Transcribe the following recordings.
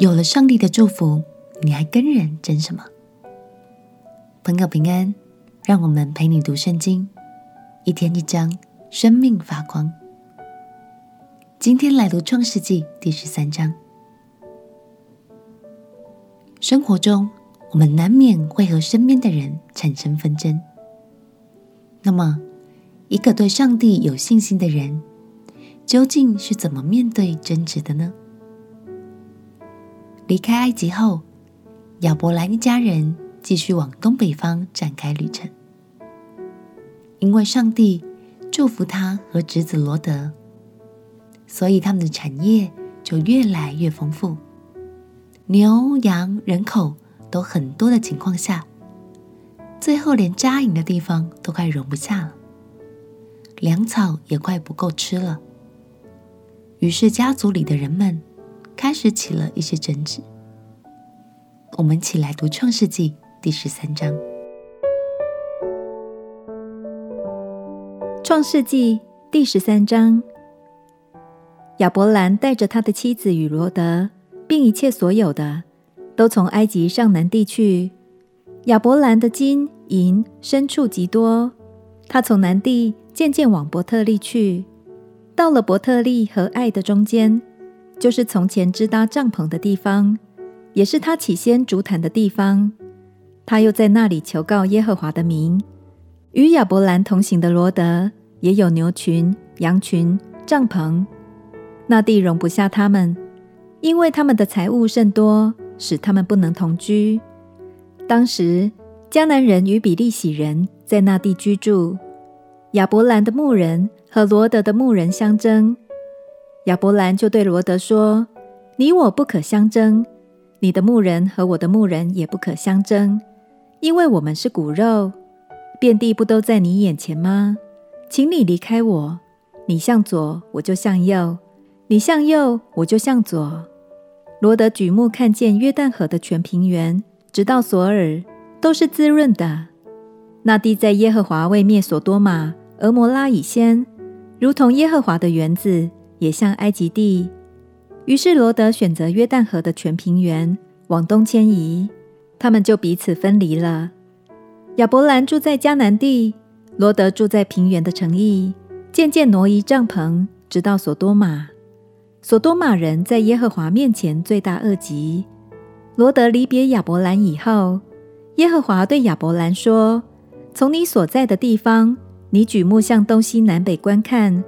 有了上帝的祝福，你还跟人争什么？朋友平安，让我们陪你读圣经，一天一章，生命发光。今天来读创世纪第十三章。生活中，我们难免会和身边的人产生纷争。那么，一个对上帝有信心的人，究竟是怎么面对争执的呢？离开埃及后，亚伯兰一家人继续往东北方展开旅程。因为上帝祝福他和侄子罗德，所以他们的产业就越来越丰富。牛羊人口都很多的情况下，最后连扎营的地方都快容不下了，粮草也快不够吃了。于是家族里的人们。开始起了一些争执。我们一起来读《创世纪》第十三章。《创世纪》第十三章，亚伯兰带着他的妻子与罗德，并一切所有的，都从埃及上南地去。亚伯兰的金银牲畜极多，他从南地渐渐往伯特利去，到了伯特利和爱的中间。就是从前支搭帐篷的地方，也是他起先筑坛的地方。他又在那里求告耶和华的名。与亚伯兰同行的罗得也有牛群、羊群、帐篷，那地容不下他们，因为他们的财物甚多，使他们不能同居。当时迦南人与比利洗人在那地居住，亚伯兰的牧人和罗得的牧人相争。亚伯兰就对罗德说：“你我不可相争，你的牧人和我的牧人也不可相争，因为我们是骨肉，遍地不都在你眼前吗？请你离开我，你向左，我就向右；你向右，我就向左。”罗德举目看见约旦河的全平原，直到索尔，都是滋润的。那地在耶和华为灭所多玛、蛾摩拉以先，如同耶和华的园子。也像埃及地，于是罗得选择约旦河的全平原往东迁移，他们就彼此分离了。亚伯兰住在迦南地，罗得住在平原的城邑，渐渐挪移帐篷，直到所多玛。所多玛人在耶和华面前罪大恶极。罗得离别亚伯兰以后，耶和华对亚伯兰说：“从你所在的地方，你举目向东西南北观看。”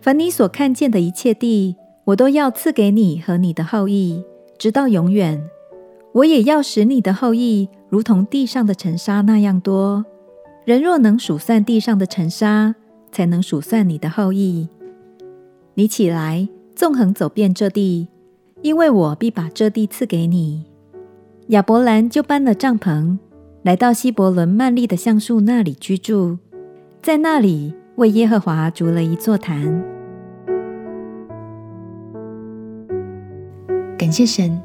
凡你所看见的一切地，我都要赐给你和你的后裔，直到永远。我也要使你的后裔如同地上的尘沙那样多。人若能数算地上的尘沙，才能数算你的后裔。你起来，纵横走遍这地，因为我必把这地赐给你。亚伯兰就搬了帐篷，来到希伯仑曼利的橡树那里居住，在那里。为耶和华筑了一座坛。感谢神，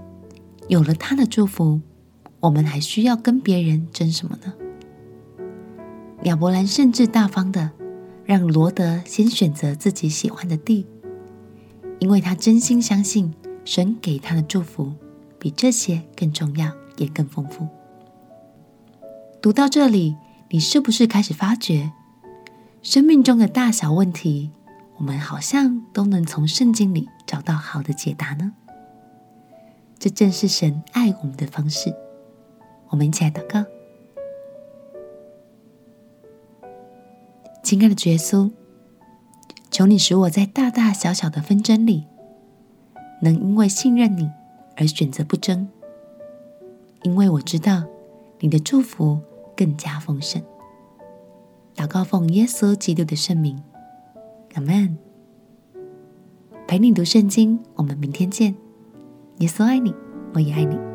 有了他的祝福，我们还需要跟别人争什么呢？亚伯兰甚至大方的让罗德先选择自己喜欢的地，因为他真心相信神给他的祝福比这些更重要，也更丰富。读到这里，你是不是开始发觉？生命中的大小问题，我们好像都能从圣经里找到好的解答呢。这正是神爱我们的方式。我们一起来祷告：亲爱的主耶稣，求你使我在大大小小的纷争里，能因为信任你而选择不争，因为我知道你的祝福更加丰盛。祷告奉耶稣基督的圣名，阿门。陪你读圣经，我们明天见。耶稣爱你，我也爱你。